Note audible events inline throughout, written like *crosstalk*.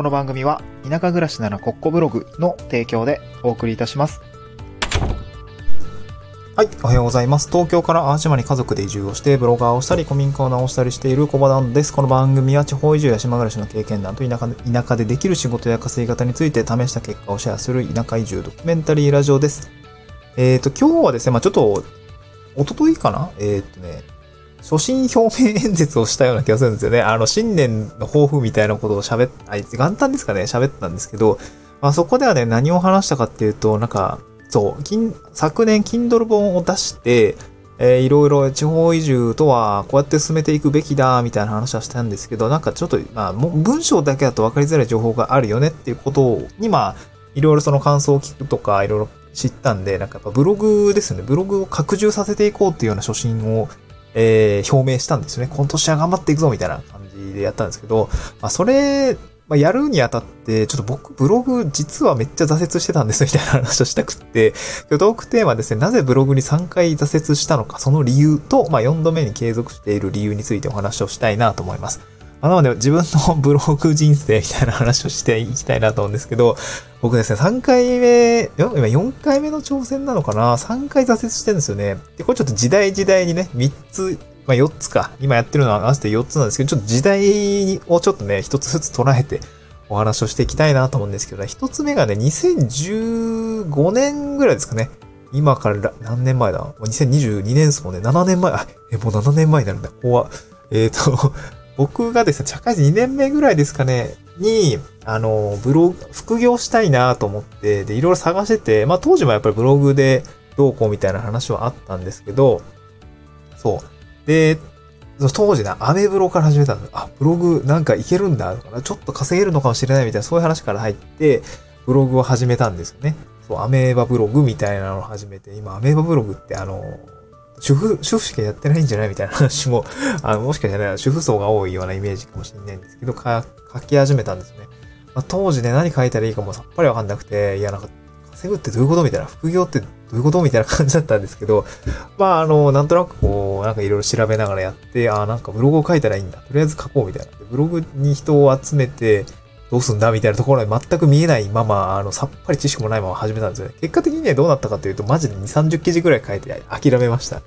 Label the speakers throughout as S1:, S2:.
S1: この番組は田舎暮らしならコッコブログの提供でお送りいたします。はい、おはようございます。東京から淡島に家族で移住をして、ブロガーをしたり、古民家を直したりしている小場団です。この番組は地方移住や島暮らしの経験談と田舎で田舎でできる仕事や稼ぎ方について試した結果をシェアする田舎移住ドキュメンタリーラジオです。えっ、と、今日はですね、まあちょっと、一昨日かな？えっ、とね、初心表明演説をしたような気がするんですよね。あの、新年の抱負みたいなことを喋っ、あいつ、元旦ですかね喋ったんですけど、まあそこではね、何を話したかっていうと、なんか、そう、金昨年、Kindle 本を出して、えーいろいろ地方移住とはこうやって進めていくべきだ、みたいな話はしたんですけど、なんかちょっと、まあ、も文章だけだと分かりづらい情報があるよねっていうことに、まあ、いろいろその感想を聞くとか、いろいろ知ったんで、なんかやっぱブログですね、ブログを拡充させていこうっていうような初心を、えー表明したんですよね。今年は頑張っていくぞみたいな感じでやったんですけど、まあ、それ、まあ、やるにあたって、ちょっと僕、ブログ実はめっちゃ挫折してたんですみたいな話をしたくって、今日トークテーマですね、なぜブログに3回挫折したのか、その理由と、まあ、4度目に継続している理由についてお話をしたいなと思います。まあなので、自分のブログ人生みたいな話をしていきたいなと思うんですけど、僕ですね、3回目、今4回目の挑戦なのかな ?3 回挫折してるんですよね。で、これちょっと時代時代にね、3つ、まあ4つか。今やってるのは合わせて4つなんですけど、ちょっと時代をちょっとね、1つずつ捉えてお話をしていきたいなと思うんですけど、1つ目がね、2015年ぐらいですかね。今から何年前だ ?2022 年ですもんね。7年前。あ、え、もう7年前になるんだ。怖っえっ、と、僕がですね、社会人2年目ぐらいですかね、に、あの、ブログ、副業したいなと思って、で、いろいろ探してて、まあ当時もやっぱりブログでどうこうみたいな話はあったんですけど、そう。で、当時ね、アメブロから始めたんですあ、ブログなんかいけるんだとか、ちょっと稼げるのかもしれないみたいな、そういう話から入って、ブログを始めたんですよね。そう、アメーバブログみたいなのを始めて、今、アメーバブログってあの、主婦、主婦しかやってないんじゃないみたいな話も、*laughs* あの、もしかしたら主婦層が多いようなイメージかもしれないんですけど、書き始めたんですね。まあ、当時ね、何書いたらいいかもさっぱりわかんなくて、いや、なんか、稼ぐってどういうことみたいな、副業ってどういうことみたいな感じだったんですけど、*laughs* まあ、あの、なんとなくこう、なんかいろいろ調べながらやって、ああ、なんかブログを書いたらいいんだ。とりあえず書こうみたいな。ブログに人を集めて、どうすんだみたいなところで全く見えないまま、あの、さっぱり知識もないまま始めたんですよね。結果的にね、どうなったかというと、マジで2、30記事ぐらい書いて諦めました。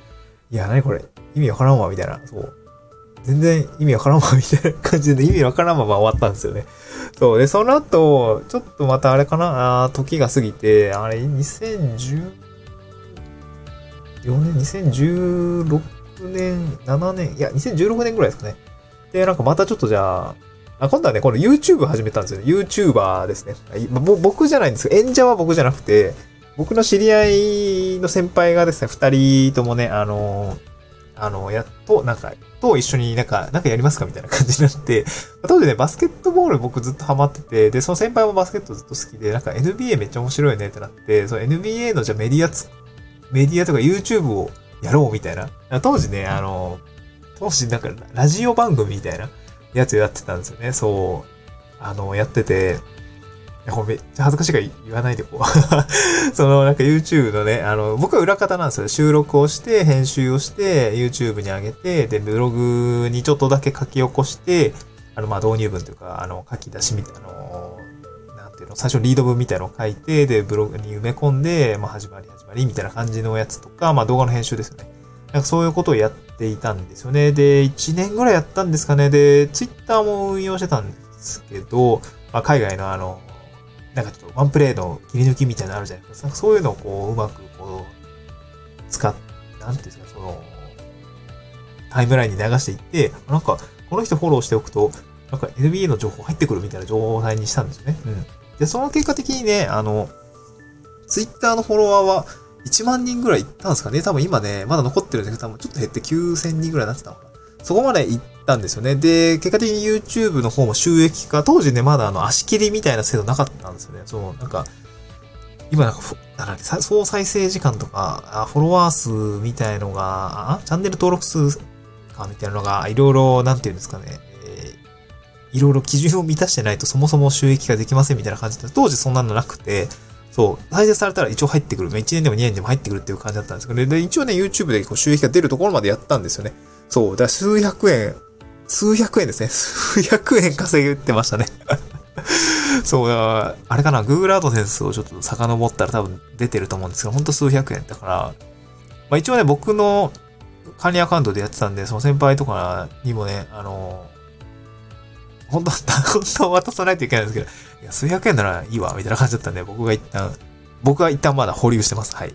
S1: いや、なにこれ意味わからんわ、みたいな。そう。全然意味わからんわ、みたいな感じで、意味わからんまま終わったんですよね。そう。で、その後、ちょっとまたあれかな、あ時が過ぎて、あれ、2010、4年、2016年、7年、いや、2016年ぐらいですかね。で、なんかまたちょっとじゃあ、あ今度はね、この YouTube 始めたんですよね。YouTuber ですね。あ僕じゃないんですけど、演者は僕じゃなくて、僕の知り合いの先輩がですね、二人ともね、あの、あの、やっと、なんか、と一緒になんか、なんかやりますかみたいな感じになって、当時ね、バスケットボール僕ずっとハマってて、で、その先輩もバスケットずっと好きで、なんか NBA めっちゃ面白いねってなって、その NBA のじゃメディアつ、メディアとか YouTube をやろうみたいな。当時ね、あの、当時なんかラジオ番組みたいなやつやってたんですよね。そう。あの、やってて、いや、これめっちゃ恥ずかしいから言わないでこう。*laughs* その、なんか YouTube のね、あの、僕は裏方なんですよ。収録をして、編集をして、YouTube に上げて、で、ブログにちょっとだけ書き起こして、あの、ま、導入文というか、あの、書き出しみたいなあの、なんていうの、最初リード文みたいなのを書いて、で、ブログに埋め込んで、まあ、始まり始まりみたいな感じのやつとか、まあ、動画の編集ですよね。なんかそういうことをやっていたんですよね。で、1年ぐらいやったんですかね。で、Twitter も運用してたんですけど、まあ、海外のあの、なんかちょっとワンプレイの切り抜きみたいなのあるじゃないですか。かそういうのをこう、うまくこう、使っ、なんていうんですか、その、タイムラインに流していって、なんか、この人フォローしておくと、なんか NBA の情報入ってくるみたいな状態にしたんですよね。うん。で、その結果的にね、あの、Twitter のフォロワーは1万人ぐらいいったんですかね？多分今ね、まだ残ってるんですけど、多分ちょっと減って9000人ぐらいになってたのかな。そこまで行ったんですよね。で、結果的に YouTube の方も収益化、当時ね、まだあの足切りみたいな制度なかったんですよね。そう、なんか、今なんか、なんだっけさ総再生時間とか、フォロワー数みたいのが、あチャンネル登録数かみたいなのが、いろいろ、なんていうんですかね、いろいろ基準を満たしてないとそもそも収益化できませんみたいな感じで、当時そんなのなくて、そう、再生されたら一応入ってくる。1年でも2年でも入ってくるっていう感じだったんですけど、ねで、一応ね、YouTube でこう収益が出るところまでやったんですよね。そう、だから数百円、数百円ですね。*laughs* 数百円稼げてましたね。*laughs* そう、あれかな、Google AdSense をちょっと遡ったら多分出てると思うんですけど、ほんと数百円だから、まあ一応ね、僕の管理アカウントでやってたんで、その先輩とかにもね、あの、本当は、本当は渡さないといけないんですけど、いや、数百円ならいいわ、みたいな感じだったんで、僕が一旦、僕は一旦まだ保留してます。はい。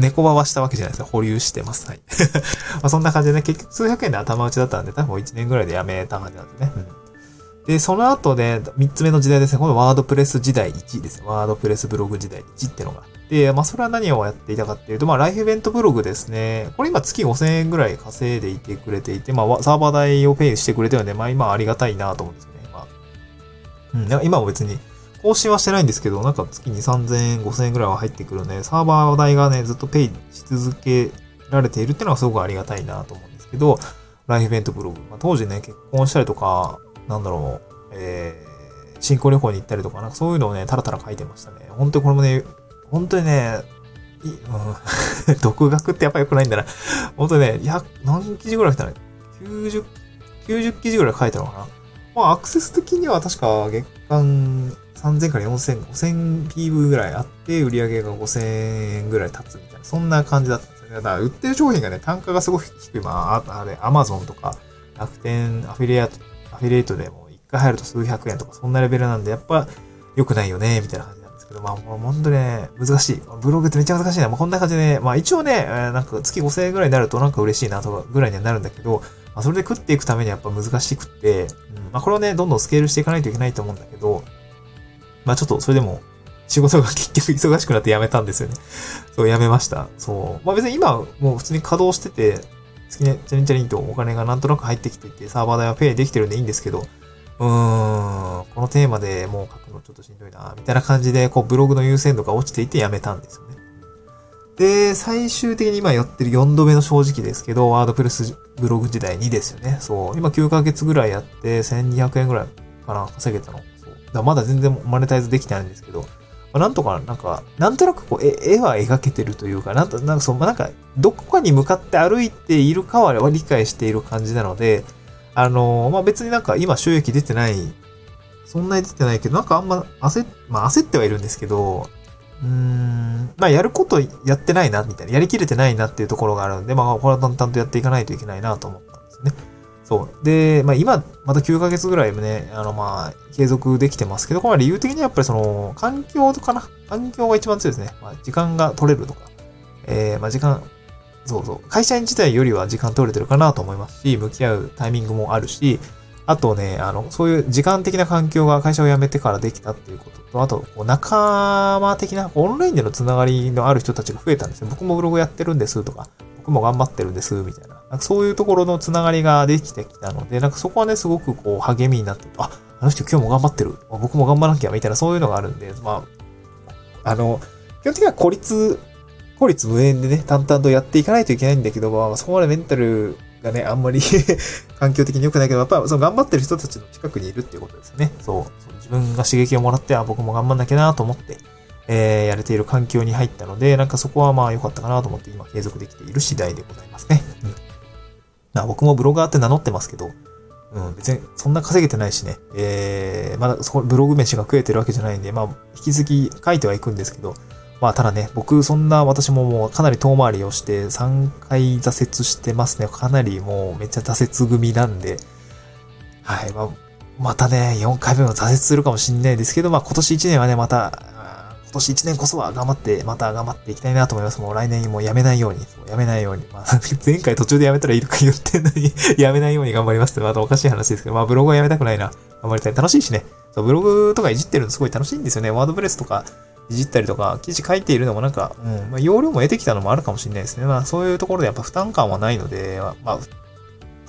S1: 猫ばはしたわけじゃないですか。保留してます。はい。*laughs* まあそんな感じでね、結局数百円で頭打ちだったんで、多分1年ぐらいでやめた感じなんですね。うん。で、その後で、3つ目の時代ですね。このワードプレス時代1ですね。ワードプレスブログ時代1ってのがあって、まあそれは何をやっていたかっていうと、まあライフイベントブログですね。これ今月5000円ぐらい稼いでいてくれていて、まあサーバー代をペイしてくれてるので、まあ今ありがたいなと思うんですよね。まあ、うん、今も別に更新はしてないんですけど、なんか月に3000円、5000円ぐらいは入ってくるね、サーバー代がね、ずっとペイし続けられているっていうのはすごくありがたいなと思うんですけど、ライフイベントブログ。まあ、当時ね、結婚したりとか、なんだろう、えー、新婚旅行に行ったりとか、なんかそういうのをね、たらたら書いてましたね。本当にこれもね、本当にね、いうん、*laughs* 独学ってやっぱ良くないんだな。本当にね、や、何記事ぐらい来たの ?90、90記事ぐらい書いたのかな？まあ、アクセス的には確か月間3000から4000、5000 PV ぐらいあって、売り上げが5000円ぐらい経つみたいな、そんな感じだったんです。だから売ってる商品がね、単価がすごく低い。まあ、あれ、アマゾンとか、楽天アフィリエイト、アフィリエイトでも一回入ると数百円とか、そんなレベルなんで、やっぱ良くないよね、みたいな感じなんですけど、まあ、もう本当ね、難しい。ブログってめっちゃ難しいな。まあ、こんな感じでね、まあ一応ね、なんか月5000円ぐらいになるとなんか嬉しいなとかぐらいにはなるんだけど、まあ、それで食っていくためにはやっぱ難しくって、うん、まあこれをね、どんどんスケールしていかないといけないと思うんだけど、まあちょっとそれでも仕事が結局忙しくなって辞めたんですよね。そう、辞めました。そう。まあ別に今もう普通に稼働してて、好きね、チャリンチャリンとお金がなんとなく入ってきていて、サーバー代はペイできてるんでいいんですけど、うーん、このテーマでもう書くのちょっとしんどいな、みたいな感じで、こうブログの優先度が落ちていて辞めたんですよね。で、最終的に今やってる4度目の正直ですけど、ワードプレスブログ時代2ですよね。そう。今9ヶ月ぐらいやって1200円ぐらいかな、稼げたの。そうだまだ全然マネタイズできてないんですけど、まあ、なんとか、なんか、なんとなくこう、絵は描けてるというか、なんと、なんかそう、まあ、なんか、どこかに向かって歩いているかは理解している感じなので、あのー、まあ、別になんか今収益出てない、そんなに出てないけど、なんかあんま焦、まあ、焦ってはいるんですけど、うーん、まあ、やることやってないな、みたいな、やりきれてないなっていうところがあるんで、まあ、これは淡々とやっていかないといけないなと思ったんですね。そう。で、まあ今、また9ヶ月ぐらいね、あのまあ、継続できてますけど、これは理由的にはやっぱりその、環境とかな環境が一番強いですね。まあ時間が取れるとか。えー、まあ時間、そうそう。会社員自体よりは時間取れてるかなと思いますし、向き合うタイミングもあるし、あとね、あの、そういう時間的な環境が会社を辞めてからできたっていうことと、あと、こう仲間的な、オンラインでのつながりのある人たちが増えたんですよ。僕もブログやってるんですとか、僕も頑張ってるんです、みたいな。なんかそういうところのつながりができてきたので、なんかそこはね、すごくこう励みになって、あ、あの人今日も頑張ってる。僕も頑張らなきゃ、みたいなそういうのがあるんで、まあ、あの、基本的には孤立、孤立無縁でね、淡々とやっていかないといけないんだけど、まあ、そこまでメンタルがね、あんまり *laughs* 環境的に良くないけど、やっぱその頑張ってる人たちの近くにいるっていうことですね。そう。そ自分が刺激をもらって、あ、僕も頑張んなきゃなと思って、えー、やれている環境に入ったので、なんかそこはまあ良かったかなと思って今継続できている次第でございますね。うん。まあ僕もブロガーって名乗ってますけど、うん、別にそんな稼げてないしね、えー、まだそこ、ブログ飯が食えてるわけじゃないんで、まあ引き続き書いてはいくんですけど、まあただね、僕そんな私ももうかなり遠回りをして3回挫折してますね。かなりもうめっちゃ挫折組なんで、はい、まあまたね、4回目も挫折するかもしんないですけど、まあ今年1年はね、また、今年1年こそは頑張って、また頑張っていきたいなと思います。もう来年もうやめないように、やめないように。まあ、*laughs* 前回途中でやめたらいいとか言ってんのにやめないように頑張りますって、またおかしい話ですけど、まあブログはやめたくないな。頑張りたい。楽しいしね。そう、ブログとかいじってるのすごい楽しいんですよね。ワードプレスとかいじったりとか、記事書いているのもなんか、うん、まあ、容量も得てきたのもあるかもしれないですね。まあそういうところでやっぱ負担感はないので、まあ、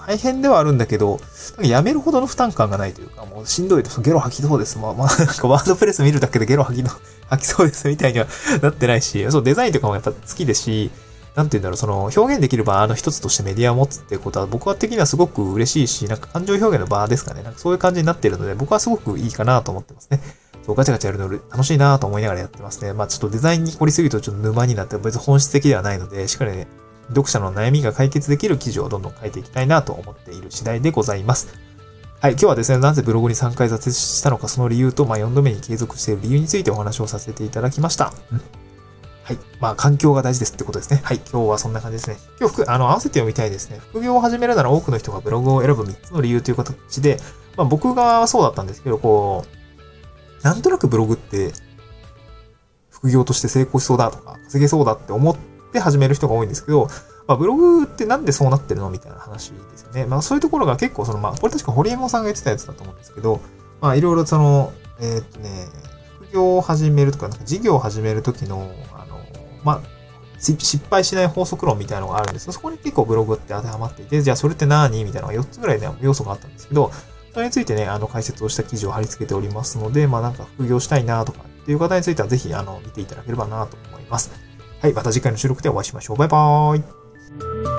S1: 大変ではあるんだけど、やめるほどの負担感がないというか、もうしんどいとゲロ吐きそうです。まあ、まあ、なんかワードプレス見るだけでゲロ吐きの吐きそうですみたいにはなってないし、そう、デザインとかもやっぱ好きですし、なんて言うんだろう、その表現できる場の一つとしてメディアを持つっていうことは僕は的にはすごく嬉しいし、なんか感情表現の場ですかね。なんかそういう感じになってるので、僕はすごくいいかなと思ってますね。そう、ガチャガチャやるの楽しいなと思いながらやってますね。まあちょっとデザインに凝りすぎるとちょっと沼になって別に本質的ではないので、しっかりね、読者の悩みが解決できる記事をどんどん書いていきたいなと思っている次第でございます。はい、今日はですね、なぜブログに3回挫折したのか、その理由と、まあ、4度目に継続している理由についてお話をさせていただきました。はい。まあ、環境が大事ですってことですね。はい。今日はそんな感じですね。今日、あの、合わせて読みたいですね。副業を始めるなら多くの人がブログを選ぶ3つの理由という形で、まあ、僕がそうだったんですけど、こう、なんとなくブログって、副業として成功しそうだとか、稼げそうだって思ってで始める人が多いんですけど、まあ、ブログってなんでそうなってるのみたいな話ですよね。まあ、そういうところが結構、その、まあ、これ確かホリエモさんが言ってたやつだと思うんですけど、まあ、いろいろその、えー、っとね、副業を始めるとか、なんか事業を始めるときの、まあ、失敗しない法則論みたいなのがあるんですけど、そこに結構ブログって当てはまっていて、じゃあそれって何みたいなのが4つぐらいね、要素があったんですけど、それについてね、あの解説をした記事を貼り付けておりますので、まあなんか副業したいなとかっていう方についてはぜひあの見ていただければなと思います。はい、また次回の収録でお会いしましょう。バイバーイ。